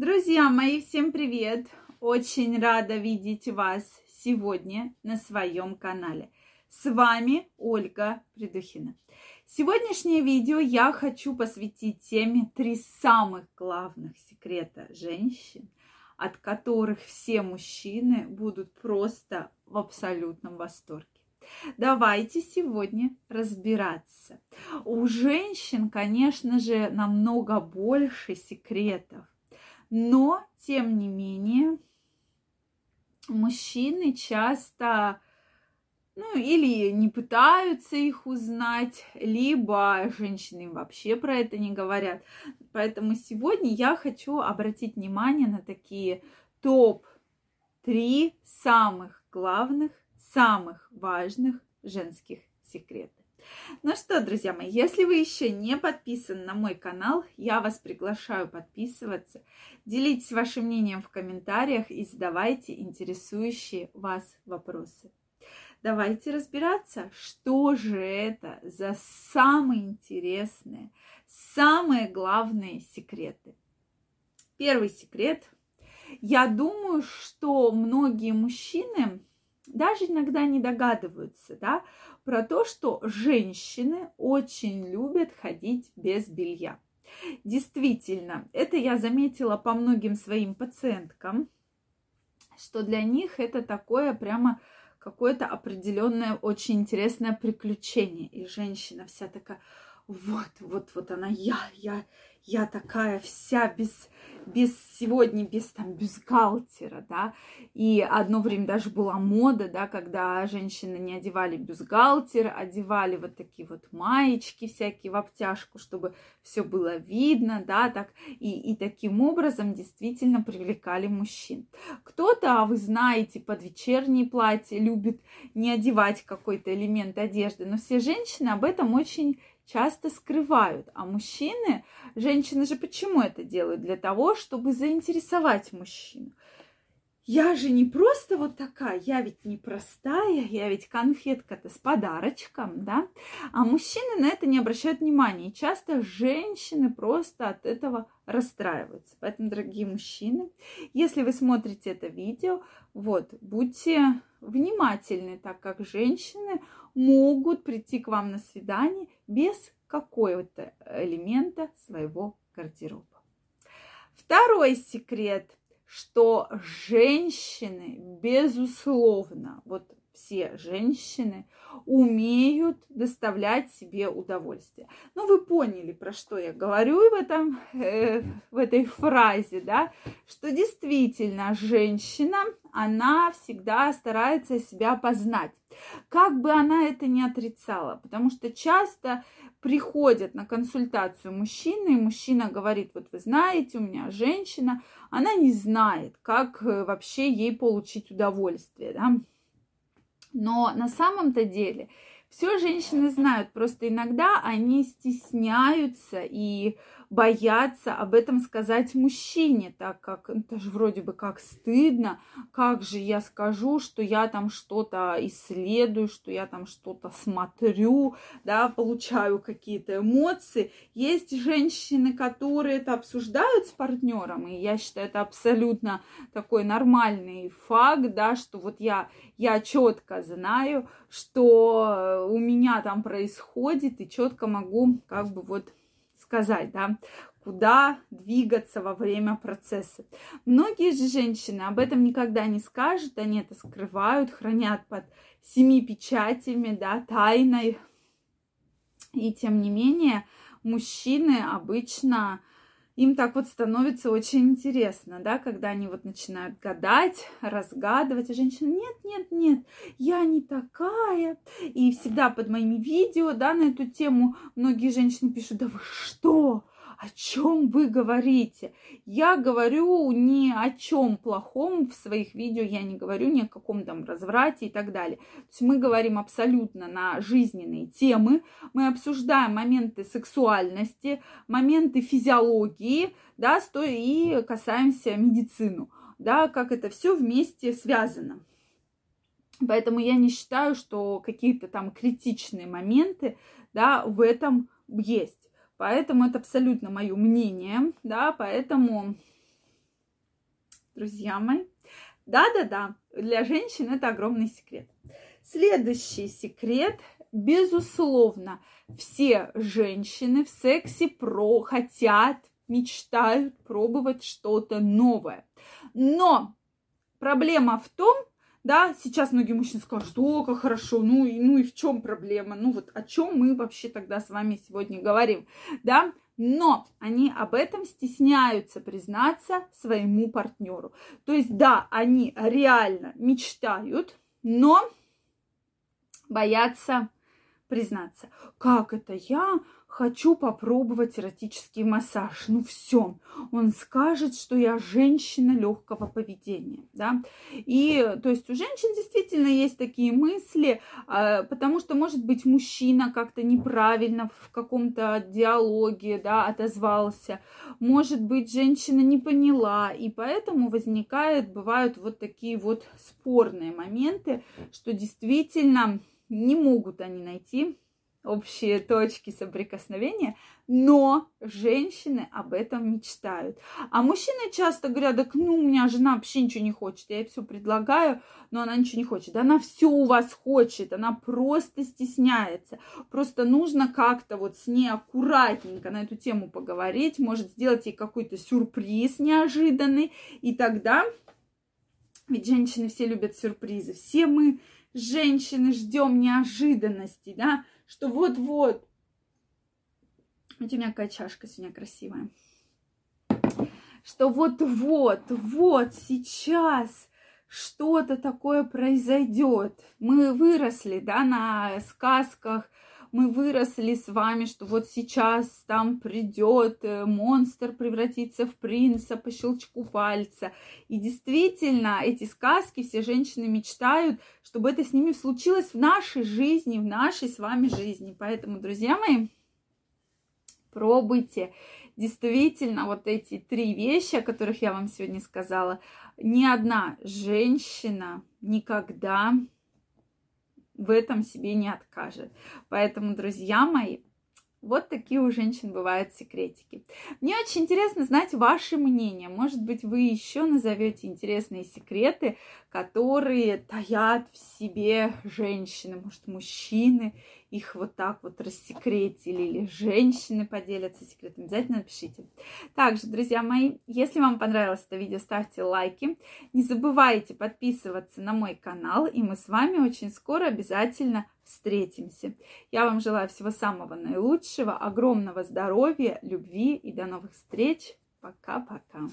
Друзья мои, всем привет! Очень рада видеть вас сегодня на своем канале. С вами Ольга Придухина. Сегодняшнее видео я хочу посвятить теме три самых главных секрета женщин, от которых все мужчины будут просто в абсолютном восторге. Давайте сегодня разбираться. У женщин, конечно же, намного больше секретов но, тем не менее, мужчины часто, ну, или не пытаются их узнать, либо женщины вообще про это не говорят. Поэтому сегодня я хочу обратить внимание на такие топ-3 самых главных, самых важных женских секретов. Ну что, друзья мои, если вы еще не подписаны на мой канал, я вас приглашаю подписываться. Делитесь вашим мнением в комментариях и задавайте интересующие вас вопросы. Давайте разбираться, что же это за самые интересные, самые главные секреты. Первый секрет. Я думаю, что многие мужчины даже иногда не догадываются, да, про то, что женщины очень любят ходить без белья. Действительно, это я заметила по многим своим пациенткам, что для них это такое прямо какое-то определенное очень интересное приключение. И женщина вся такая, вот, вот, вот она я, я, я такая вся без, без сегодня, без там бюстгальтера, да, и одно время даже была мода, да, когда женщины не одевали бюстгальтер, одевали вот такие вот маечки всякие в обтяжку, чтобы все было видно, да, так, и, и таким образом действительно привлекали мужчин. Кто-то, а вы знаете, под вечерние платья любит не одевать какой-то элемент одежды, но все женщины об этом очень часто скрывают. А мужчины, женщины же почему это делают? Для того, чтобы заинтересовать мужчину. Я же не просто вот такая, я ведь не простая, я ведь конфетка-то с подарочком, да? А мужчины на это не обращают внимания. И часто женщины просто от этого расстраиваются. Поэтому, дорогие мужчины, если вы смотрите это видео, вот, будьте внимательны, так как женщины могут прийти к вам на свидание без какого-то элемента своего гардероба. Второй секрет, что женщины, безусловно, вот все женщины умеют доставлять себе удовольствие. Ну, вы поняли, про что я говорю в, этом, э, в этой фразе, да, что действительно женщина, она всегда старается себя познать. Как бы она это ни отрицала, потому что часто приходят на консультацию мужчины, и мужчина говорит, вот вы знаете, у меня женщина, она не знает, как э, вообще ей получить удовольствие, да, но на самом-то деле все женщины знают, просто иногда они стесняются и боятся об этом сказать мужчине, так как это же вроде бы как стыдно, как же я скажу, что я там что-то исследую, что я там что-то смотрю, да, получаю какие-то эмоции. Есть женщины, которые это обсуждают с партнером, и я считаю, это абсолютно такой нормальный факт, да, что вот я, я четко знаю, что у меня там происходит, и четко могу как бы вот сказать, да, куда двигаться во время процесса. Многие же женщины об этом никогда не скажут, они это скрывают, хранят под семи печатями, да, тайной. И тем не менее, мужчины обычно им так вот становится очень интересно, да, когда они вот начинают гадать, разгадывать, а женщина, нет, нет, нет, я не такая. И всегда под моими видео, да, на эту тему многие женщины пишут, да вы что, о чем вы говорите? Я говорю ни о чем плохом в своих видео, я не говорю ни о каком там разврате и так далее. То есть мы говорим абсолютно на жизненные темы, мы обсуждаем моменты сексуальности, моменты физиологии, да, и касаемся медицину, да, как это все вместе связано. Поэтому я не считаю, что какие-то там критичные моменты, да, в этом есть. Поэтому это абсолютно мое мнение, да, поэтому друзья мои. Да-да-да, для женщин это огромный секрет. Следующий секрет, безусловно, все женщины в сексе про хотят, мечтают пробовать что-то новое. Но проблема в том, да, сейчас многие мужчины скажут, о, как хорошо, ну и, ну и в чем проблема? Ну вот о чем мы вообще тогда с вами сегодня говорим, да? но они об этом стесняются признаться своему партнеру. То есть, да, они реально мечтают, но боятся признаться. Как это я хочу попробовать эротический массаж. Ну все, он скажет, что я женщина легкого поведения, да. И то есть у женщин действительно есть такие мысли, а, потому что, может быть, мужчина как-то неправильно в каком-то диалоге, да, отозвался. Может быть, женщина не поняла, и поэтому возникают, бывают вот такие вот спорные моменты, что действительно не могут они найти общие точки соприкосновения, но женщины об этом мечтают. А мужчины часто говорят, так ну, у меня жена вообще ничего не хочет, я ей все предлагаю, но она ничего не хочет. Она все у вас хочет, она просто стесняется. Просто нужно как-то вот с ней аккуратненько на эту тему поговорить, может сделать ей какой-то сюрприз неожиданный, и тогда, ведь женщины все любят сюрпризы, все мы женщины ждем неожиданностей, да, что вот-вот. Видите, у меня какая чашка сегодня красивая. Что вот-вот, вот сейчас что-то такое произойдет. Мы выросли, да, на сказках, мы выросли с вами, что вот сейчас там придет э, монстр превратиться в принца по щелчку пальца. И действительно, эти сказки все женщины мечтают, чтобы это с ними случилось в нашей жизни, в нашей с вами жизни. Поэтому, друзья мои, пробуйте. Действительно, вот эти три вещи, о которых я вам сегодня сказала, ни одна женщина никогда в этом себе не откажет. Поэтому, друзья мои, вот такие у женщин бывают секретики. Мне очень интересно знать ваше мнение. Может быть, вы еще назовете интересные секреты, которые таят в себе женщины, может, мужчины их вот так вот рассекретили, или женщины поделятся секретами, обязательно напишите. Также, друзья мои, если вам понравилось это видео, ставьте лайки. Не забывайте подписываться на мой канал, и мы с вами очень скоро обязательно встретимся. Я вам желаю всего самого наилучшего, огромного здоровья, любви и до новых встреч. Пока-пока.